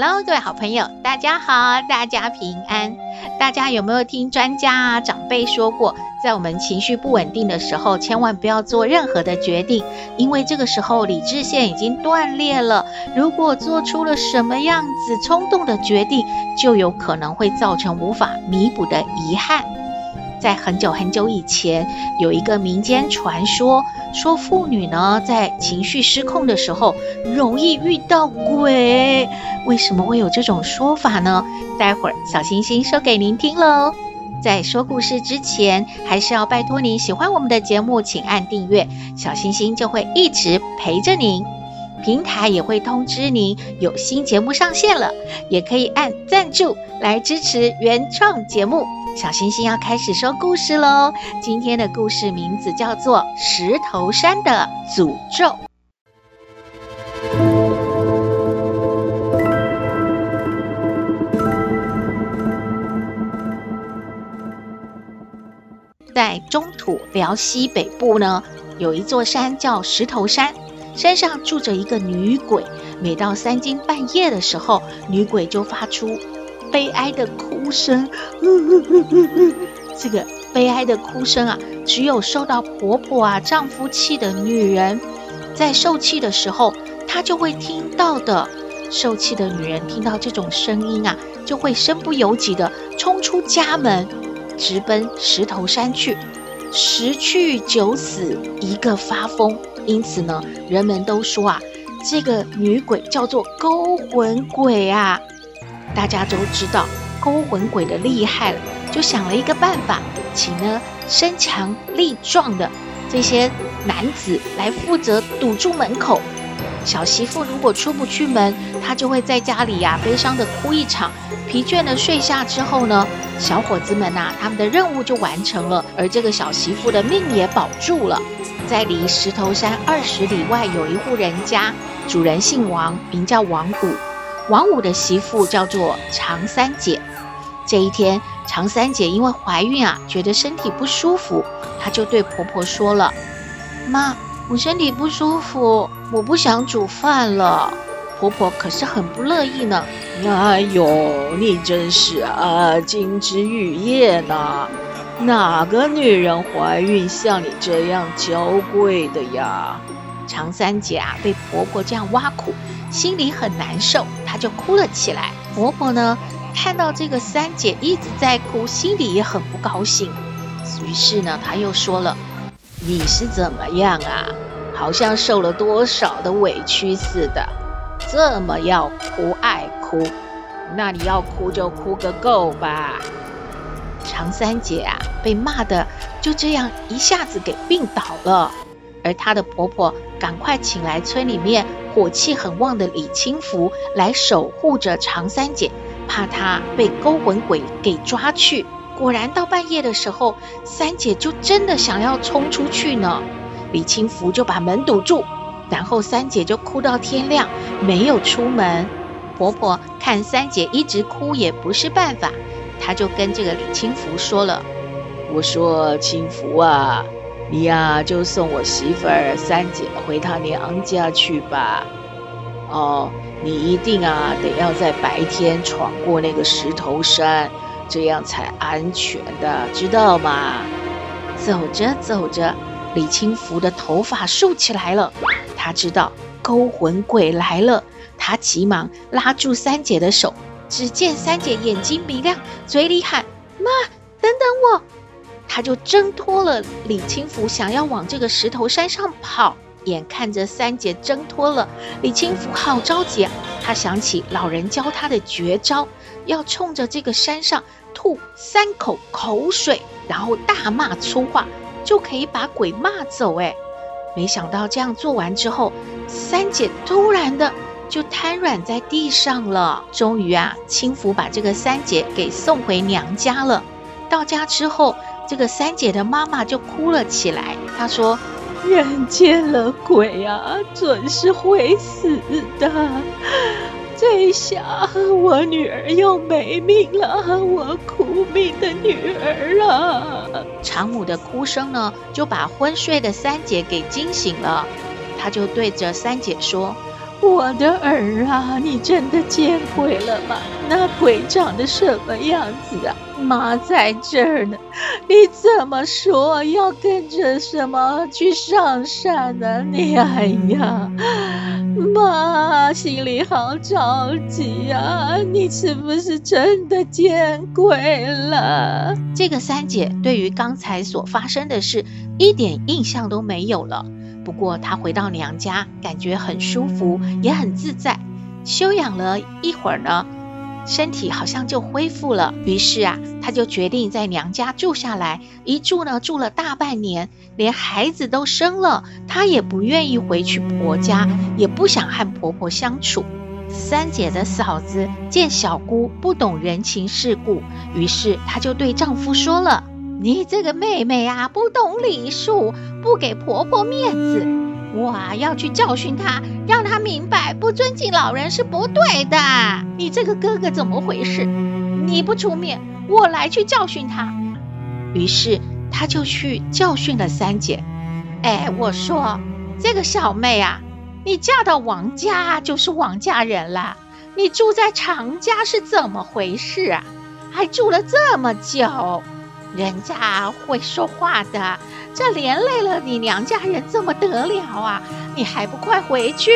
Hello，各位好朋友，大家好，大家平安。大家有没有听专家啊、长辈说过，在我们情绪不稳定的时候，千万不要做任何的决定，因为这个时候理智线已经断裂了。如果做出了什么样子冲动的决定，就有可能会造成无法弥补的遗憾。在很久很久以前，有一个民间传说，说妇女呢在情绪失控的时候，容易遇到鬼。为什么会有这种说法呢？待会儿小星星说给您听喽。在说故事之前，还是要拜托您喜欢我们的节目，请按订阅，小星星就会一直陪着您。平台也会通知您有新节目上线了，也可以按赞助来支持原创节目。小星星要开始说故事喽！今天的故事名字叫做《石头山的诅咒》。在中土辽西北部呢，有一座山叫石头山，山上住着一个女鬼。每到三更半夜的时候，女鬼就发出悲哀的哭声，这个悲哀的哭声啊，只有受到婆婆啊、丈夫气的女人，在受气的时候，她就会听到的。受气的女人听到这种声音啊，就会身不由己地冲出家门，直奔石头山去。十去九死，一个发疯。因此呢，人们都说啊，这个女鬼叫做勾魂鬼啊。大家都知道勾魂鬼的厉害了，就想了一个办法，请呢身强力壮的这些男子来负责堵住门口。小媳妇如果出不去门，她就会在家里呀、悲伤的哭一场。疲倦的睡下之后呢，小伙子们呐、啊，他们的任务就完成了，而这个小媳妇的命也保住了。在离石头山二十里外有一户人家，主人姓王，名叫王五。王五的媳妇叫做常三姐。这一天，常三姐因为怀孕啊，觉得身体不舒服，她就对婆婆说了：“妈，我身体不舒服，我不想煮饭了。”婆婆可是很不乐意呢。哎呦，你真是啊，金枝玉叶呢！哪个女人怀孕像你这样娇贵的呀？长三姐啊，被婆婆这样挖苦，心里很难受，她就哭了起来。婆婆呢，看到这个三姐一直在哭，心里也很不高兴。于是呢，她又说了：“你是怎么样啊？好像受了多少的委屈似的，这么要哭爱哭，那你要哭就哭个够吧。”常三姐啊，被骂的就这样一下子给病倒了。而她的婆婆赶快请来村里面火气很旺的李清福来守护着常三姐，怕她被勾魂鬼给抓去。果然到半夜的时候，三姐就真的想要冲出去呢。李清福就把门堵住，然后三姐就哭到天亮，没有出门。婆婆看三姐一直哭也不是办法，她就跟这个李清福说了：“我说清福啊。”你呀、啊，就送我媳妇儿三姐回她娘家去吧。哦，你一定啊，得要在白天闯过那个石头山，这样才安全的，知道吗？走着走着，李清福的头发竖起来了。他知道勾魂鬼来了，他急忙拉住三姐的手。只见三姐眼睛明亮，嘴里喊：“妈，等等我。”她就挣脱了李清福，想要往这个石头山上跑。眼看着三姐挣脱了，李清福好着急啊！他想起老人教他的绝招，要冲着这个山上吐三口口水，然后大骂粗话，就可以把鬼骂走。哎，没想到这样做完之后，三姐突然的就瘫软在地上了。终于啊，轻抚把这个三姐给送回娘家了。到家之后，这个三姐的妈妈就哭了起来。她说：“人见了鬼啊，准是会死的。这下我女儿又没命了，我苦命的女儿啊！”长母的哭声呢，就把昏睡的三姐给惊醒了。她就对着三姐说。我的儿啊，你真的见鬼了吗？那鬼长得什么样子啊？妈在这儿呢，你怎么说要跟着什么去上山呢？你哎呀，妈心里好着急啊！你是不是真的见鬼了？这个三姐对于刚才所发生的事一点印象都没有了。不过，她回到娘家，感觉很舒服，也很自在。休养了一会儿呢，身体好像就恢复了。于是啊，她就决定在娘家住下来。一住呢，住了大半年，连孩子都生了。她也不愿意回去婆家，也不想和婆婆相处。三姐的嫂子见小姑不懂人情世故，于是她就对丈夫说了。你这个妹妹啊，不懂礼数，不给婆婆面子，我啊要去教训她，让她明白不尊敬老人是不对的。你这个哥哥怎么回事？你不出面，我来去教训他。于是他就去教训了三姐。哎，我说这个小妹啊，你嫁到王家就是王家人了，你住在常家是怎么回事啊？还住了这么久。人家会说话的，这连累了你娘家人，怎么得了啊？你还不快回去！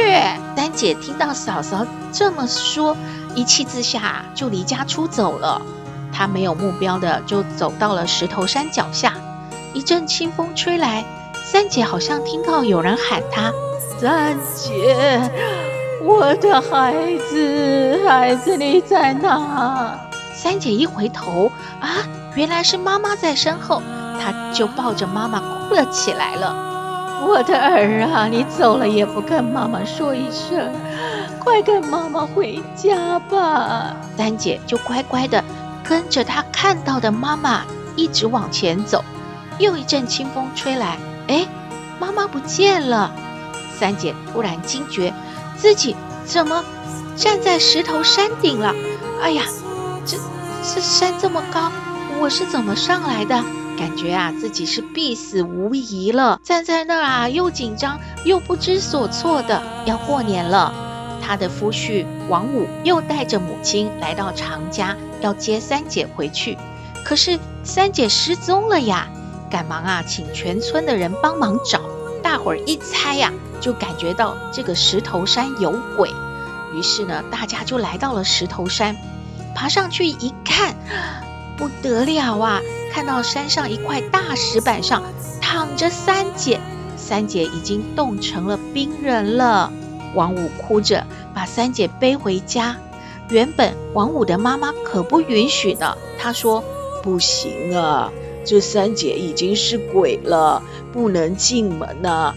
三姐听到嫂嫂这么说，一气之下就离家出走了。她没有目标的就走到了石头山脚下。一阵清风吹来，三姐好像听到有人喊她：“三姐，我的孩子，孩子你在哪？”三姐一回头，啊！原来是妈妈在身后，她就抱着妈妈哭了起来了。我的儿啊，你走了也不跟妈妈说一声，快跟妈妈回家吧。三姐就乖乖的跟着她看到的妈妈一直往前走。又一阵清风吹来，哎，妈妈不见了。三姐突然惊觉，自己怎么站在石头山顶了？哎呀，这这山这么高。我是怎么上来的？感觉啊，自己是必死无疑了。站在那儿啊，又紧张又不知所措的。要过年了，他的夫婿王五又带着母亲来到常家，要接三姐回去。可是三姐失踪了呀！赶忙啊，请全村的人帮忙找。大伙儿一猜呀，就感觉到这个石头山有鬼。于是呢，大家就来到了石头山，爬上去一看。不得了啊！看到山上一块大石板上躺着三姐，三姐已经冻成了冰人了。王五哭着把三姐背回家。原本王五的妈妈可不允许呢，她说：“不行啊，这三姐已经是鬼了，不能进门呐。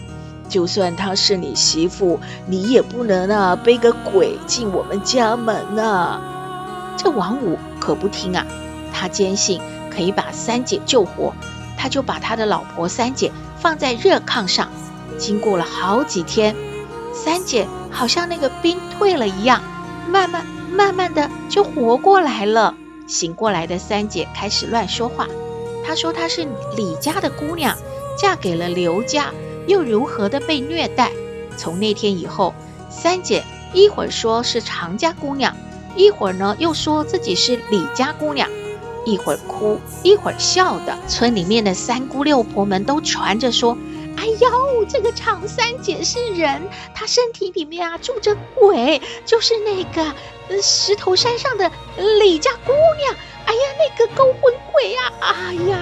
就算她是你媳妇，你也不能啊背个鬼进我们家门呐。”这王五可不听啊。他坚信可以把三姐救活，他就把他的老婆三姐放在热炕上。经过了好几天，三姐好像那个冰退了一样，慢慢慢慢的就活过来了。醒过来的三姐开始乱说话，她说她是李家的姑娘，嫁给了刘家，又如何的被虐待。从那天以后，三姐一会儿说是常家姑娘，一会儿呢又说自己是李家姑娘。一会儿哭，一会儿笑的，村里面的三姑六婆们都传着说：“哎呦，这个长三姐是人，她身体里面啊住着鬼，就是那个石头山上的李家姑娘。哎呀，那个勾魂鬼呀！哎呀，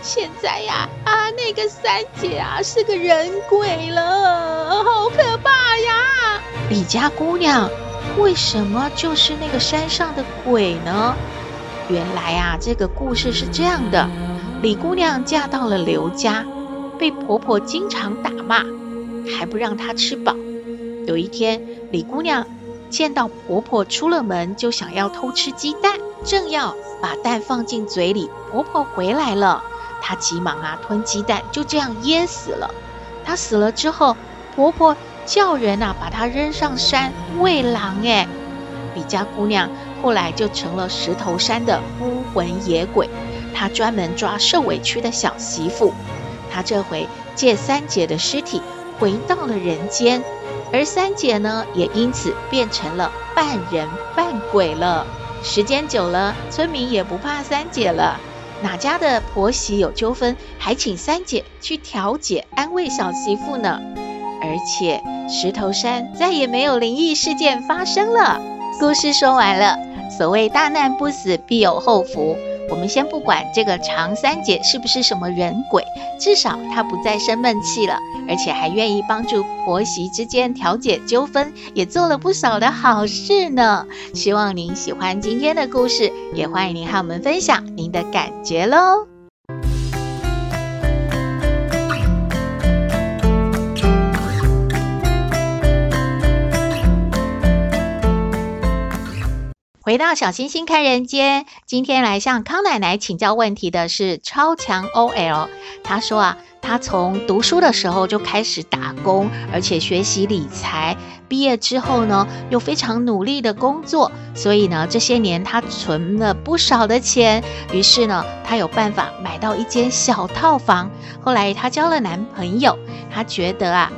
现在呀，啊，那个三姐啊是个人鬼了，好可怕呀！李家姑娘为什么就是那个山上的鬼呢？”原来啊，这个故事是这样的：李姑娘嫁到了刘家，被婆婆经常打骂，还不让她吃饱。有一天，李姑娘见到婆婆出了门，就想要偷吃鸡蛋，正要把蛋放进嘴里，婆婆回来了，她急忙啊吞鸡蛋，就这样噎死了。她死了之后，婆婆叫人啊把她扔上山喂狼。哎，李家姑娘后来就成了石头山的孤魂野鬼，她专门抓受委屈的小媳妇。她这回借三姐的尸体回到了人间，而三姐呢，也因此变成了半人半鬼了。时间久了，村民也不怕三姐了。哪家的婆媳有纠纷，还请三姐去调解、安慰小媳妇呢？而且石头山再也没有灵异事件发生了。故事说完了，所谓大难不死，必有后福。我们先不管这个长三姐是不是什么人鬼，至少她不再生闷气了，而且还愿意帮助婆媳之间调解纠纷，也做了不少的好事呢。希望您喜欢今天的故事，也欢迎您和我们分享您的感觉喽。回到小星星看人间，今天来向康奶奶请教问题的是超强 OL。她说啊，她从读书的时候就开始打工，而且学习理财。毕业之后呢，又非常努力的工作，所以呢，这些年她存了不少的钱。于是呢，她有办法买到一间小套房。后来她交了男朋友，她觉得啊。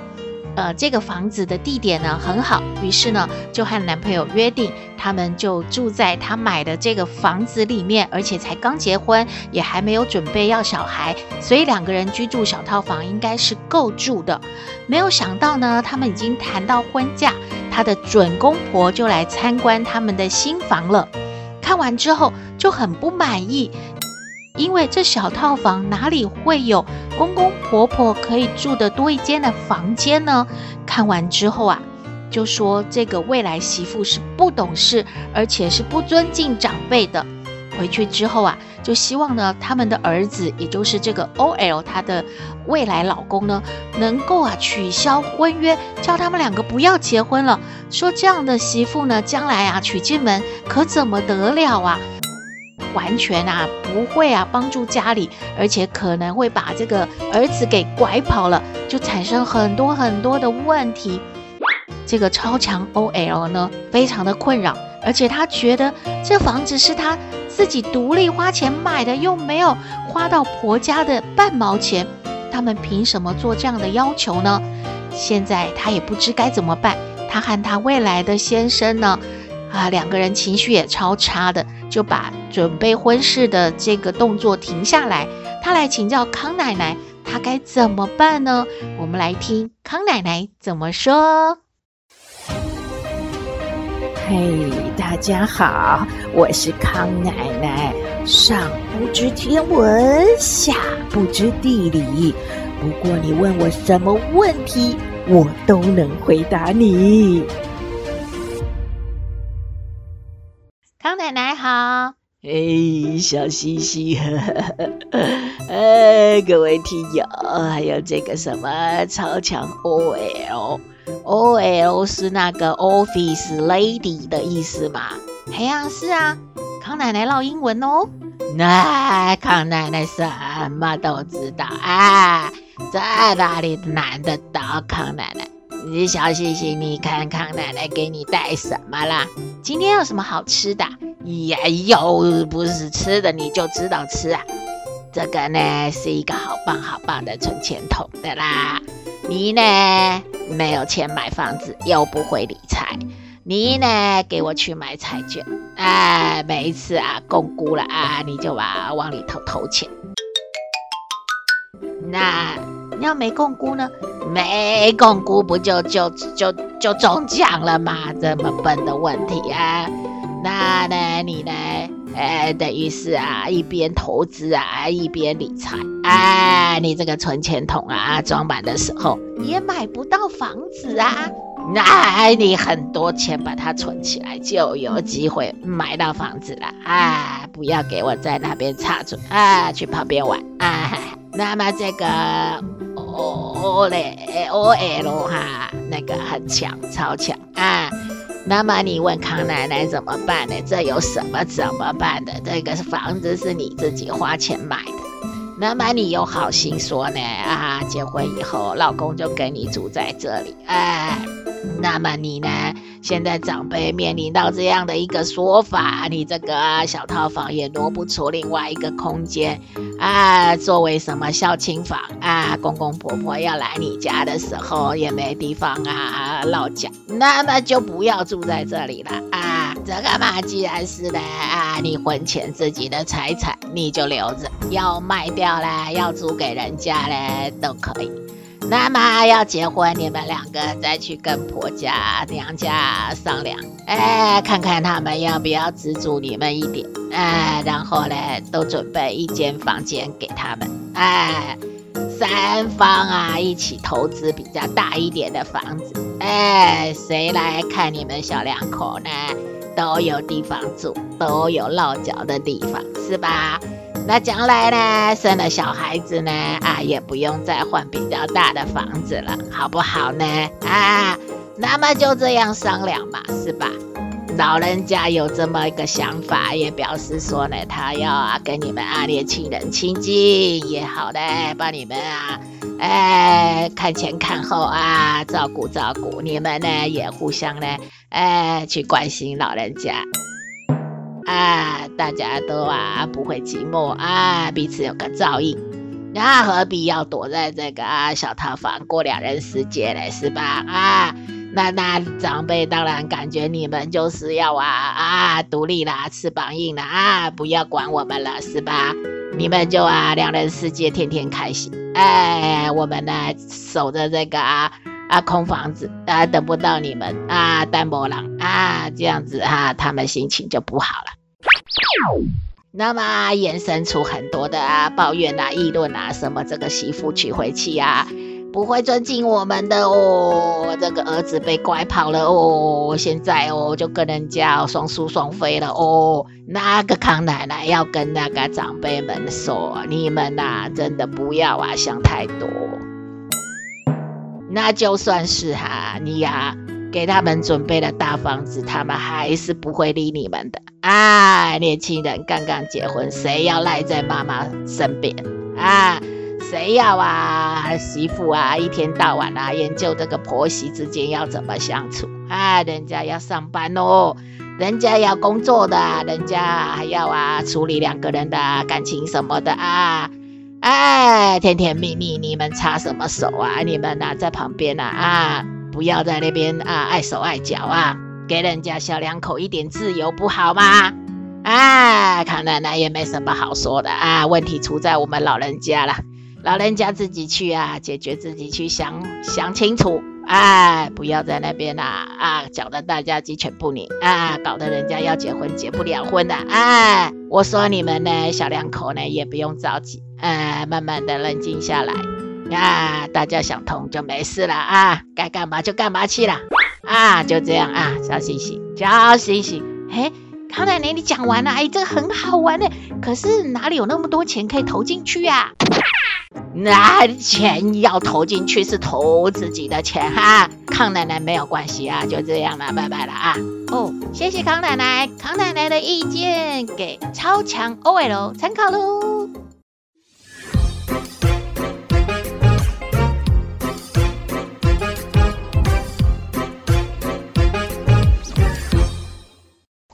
呃，这个房子的地点呢很好，于是呢就和男朋友约定，他们就住在他买的这个房子里面，而且才刚结婚，也还没有准备要小孩，所以两个人居住小套房应该是够住的。没有想到呢，他们已经谈到婚嫁，他的准公婆就来参观他们的新房了，看完之后就很不满意。因为这小套房哪里会有公公婆婆可以住的多一间的房间呢？看完之后啊，就说这个未来媳妇是不懂事，而且是不尊敬长辈的。回去之后啊，就希望呢，他们的儿子，也就是这个 OL 他的未来老公呢，能够啊取消婚约，叫他们两个不要结婚了。说这样的媳妇呢，将来啊娶进门可怎么得了啊？完全啊不会啊帮助家里，而且可能会把这个儿子给拐跑了，就产生很多很多的问题。这个超强 OL 呢，非常的困扰，而且他觉得这房子是他自己独立花钱买的，又没有花到婆家的半毛钱，他们凭什么做这样的要求呢？现在他也不知该怎么办。他和他未来的先生呢，啊，两个人情绪也超差的。就把准备婚事的这个动作停下来，他来请教康奶奶，他该怎么办呢？我们来听康奶奶怎么说。嘿，大家好，我是康奶奶，上不知天文，下不知地理，不过你问我什么问题，我都能回答你。康奶奶好，哎，小星星，哎，各位听友，还有这个什么超强 OL，OL 是那个 Office Lady 的意思吗？哎呀，是啊，康奶奶唠英文哦。那康奶奶什么都知道啊，在哪里难得到康奶奶？你小星星，你看康奶奶给你带什么啦？今天有什么好吃的？呀，又不是吃的，你就知道吃啊？这个呢是一个好棒好棒的存钱筒的啦。你呢没有钱买房子，又不会理财，你呢给我去买彩券，哎，每一次啊摃龟了啊，你就把往里头投钱。那你要没摃龟呢？没摃龟不就就就就中奖了吗？这么笨的问题啊！那呢，你呢？哎，等于是啊，一边投资啊，一边理财。哎，你这个存钱筒啊，装满的时候也买不到房子啊。那你很多钱把它存起来，就有机会买到房子了。啊，不要给我在那边插嘴啊，去旁边玩啊。那么这个。O L O L 哈，那个很强，超强啊。那么你问康奶奶怎么办呢？这有什么怎么办的？这个房子是你自己花钱买的。那么你有好心说呢？啊，结婚以后老公就跟你住在这里，哎，那么你呢？现在长辈面临到这样的一个说法，你这个小套房也挪不出另外一个空间啊，作为什么孝亲房啊？公公婆婆要来你家的时候也没地方啊落脚，那么就不要住在这里了啊！这个嘛，既然是的啊，你婚前自己的财产你就留着，要卖掉了，要租给人家嘞都可以。那么要结婚，你们两个再去跟婆家、娘家商量，哎，看看他们要不要资助你们一点，哎，然后呢，都准备一间房间给他们，哎，三方啊一起投资比较大一点的房子，哎，谁来看你们小两口呢？都有地方住，都有落脚的地方，是吧？那将来呢，生了小孩子呢，啊，也不用再换比较大的房子了，好不好呢？啊，那么就这样商量嘛，是吧？老人家有这么一个想法，也表示说呢，他要啊跟你们啊年轻人亲近，也好的帮你们啊，哎，看前看后啊，照顾照顾你们呢，也互相呢，哎，去关心老人家。啊，大家都啊不会寂寞啊，彼此有个照应，那、何必要躲在这个啊小套房过两人世界嘞，是吧？啊，那那长辈当然感觉你们就是要啊啊独立啦，翅膀硬啦啊，不要管我们了，是吧？你们就啊两人世界天天开心，哎，我们呢守着这个啊啊空房子啊，等不到你们啊，单薄狼啊，这样子啊，他们心情就不好了。那么延伸出很多的啊抱怨啊、议论啊，什么这个媳妇娶回去啊，不会尊敬我们的哦，这个儿子被拐跑了哦，现在哦就跟人家双宿双飞了哦。那个康奶奶要跟那个长辈们说，你们呐、啊、真的不要啊想太多。那就算是哈、啊，你呀、啊。给他们准备了大房子，他们还是不会理你们的。啊，年轻人刚刚结婚，谁要赖在妈妈身边啊？谁要啊？媳妇啊，一天到晚啊研究这个婆媳之间要怎么相处啊？人家要上班哦，人家要工作的，人家还要啊处理两个人的感情什么的啊。哎，甜甜蜜蜜，你们插什么手啊？你们呐、啊、在旁边啊啊！不要在那边啊，碍手碍脚啊，给人家小两口一点自由不好吗？啊，康奶奶也没什么好说的啊，问题出在我们老人家了，老人家自己去啊，解决自己去想想清楚，哎，不要在那边啊啊，搞得大家鸡犬不宁啊，搞得人家要结婚结不了婚的，哎，我说你们呢，小两口呢也不用着急，哎，慢慢的冷静下来。啊，大家想通就没事了啊，该干嘛就干嘛去了啊，就这样啊，小星星，小星星，嘿，康奶奶你讲完了，哎，这个很好玩的，可是哪里有那么多钱可以投进去呀？那钱要投进去是投自己的钱哈，康奶奶没有关系啊，就这样了，拜拜了啊。哦，谢谢康奶奶，康奶奶的意见给超强 OL 参考喽。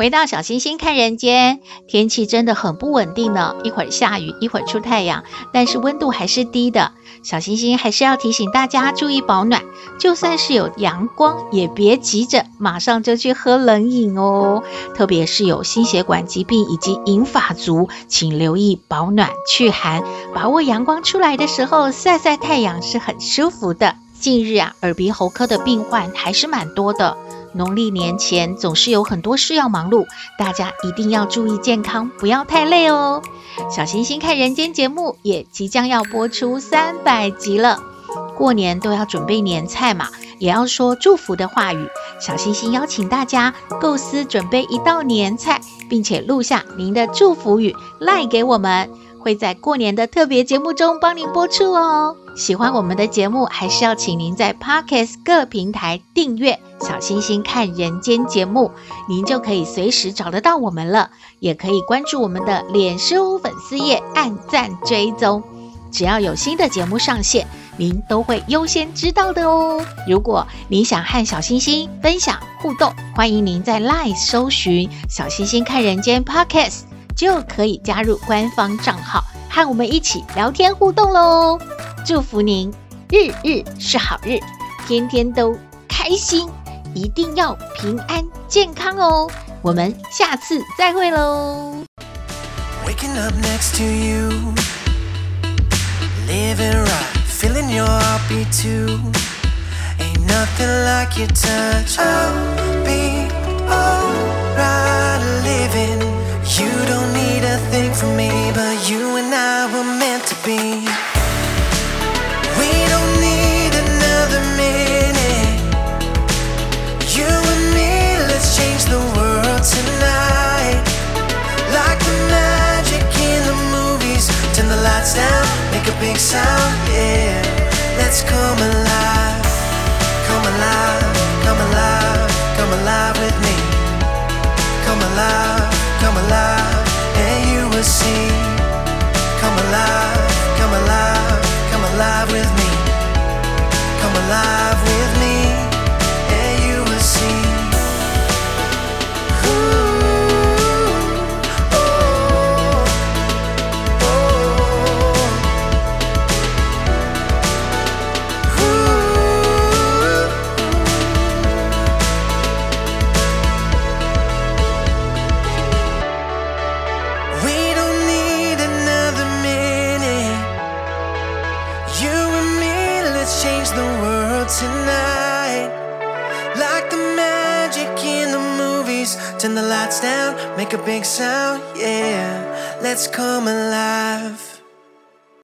回到小星星看人间，天气真的很不稳定呢，一会儿下雨，一会儿出太阳，但是温度还是低的。小星星还是要提醒大家注意保暖，就算是有阳光，也别急着马上就去喝冷饮哦。特别是有心血管疾病以及银发族，请留意保暖驱寒，把握阳光出来的时候晒晒太阳是很舒服的。近日啊，耳鼻喉科的病患还是蛮多的。农历年前总是有很多事要忙碌，大家一定要注意健康，不要太累哦。小星星看人间节目也即将要播出三百集了，过年都要准备年菜嘛，也要说祝福的话语。小星星邀请大家构思准备一道年菜，并且录下您的祝福语，赖给我们，会在过年的特别节目中帮您播出哦。喜欢我们的节目，还是要请您在 Podcast 各平台订阅“小星星看人间”节目，您就可以随时找得到我们了。也可以关注我们的脸书粉丝页，按赞追踪，只要有新的节目上线，您都会优先知道的哦。如果您想和小星星分享互动，欢迎您在 LINE 搜寻“小星星看人间 Podcast”，就可以加入官方账号，和我们一起聊天互动喽。祝福您日日是好日，天天都开心，一定要平安健康哦。我们下次再会喽。Waking up next to you, living right, feeling your heartbeat too. Ain't nothing like your touch. I'll Come alive, come alive, come alive with me. Come alive with me make a big sound, yeah. Let's come alive.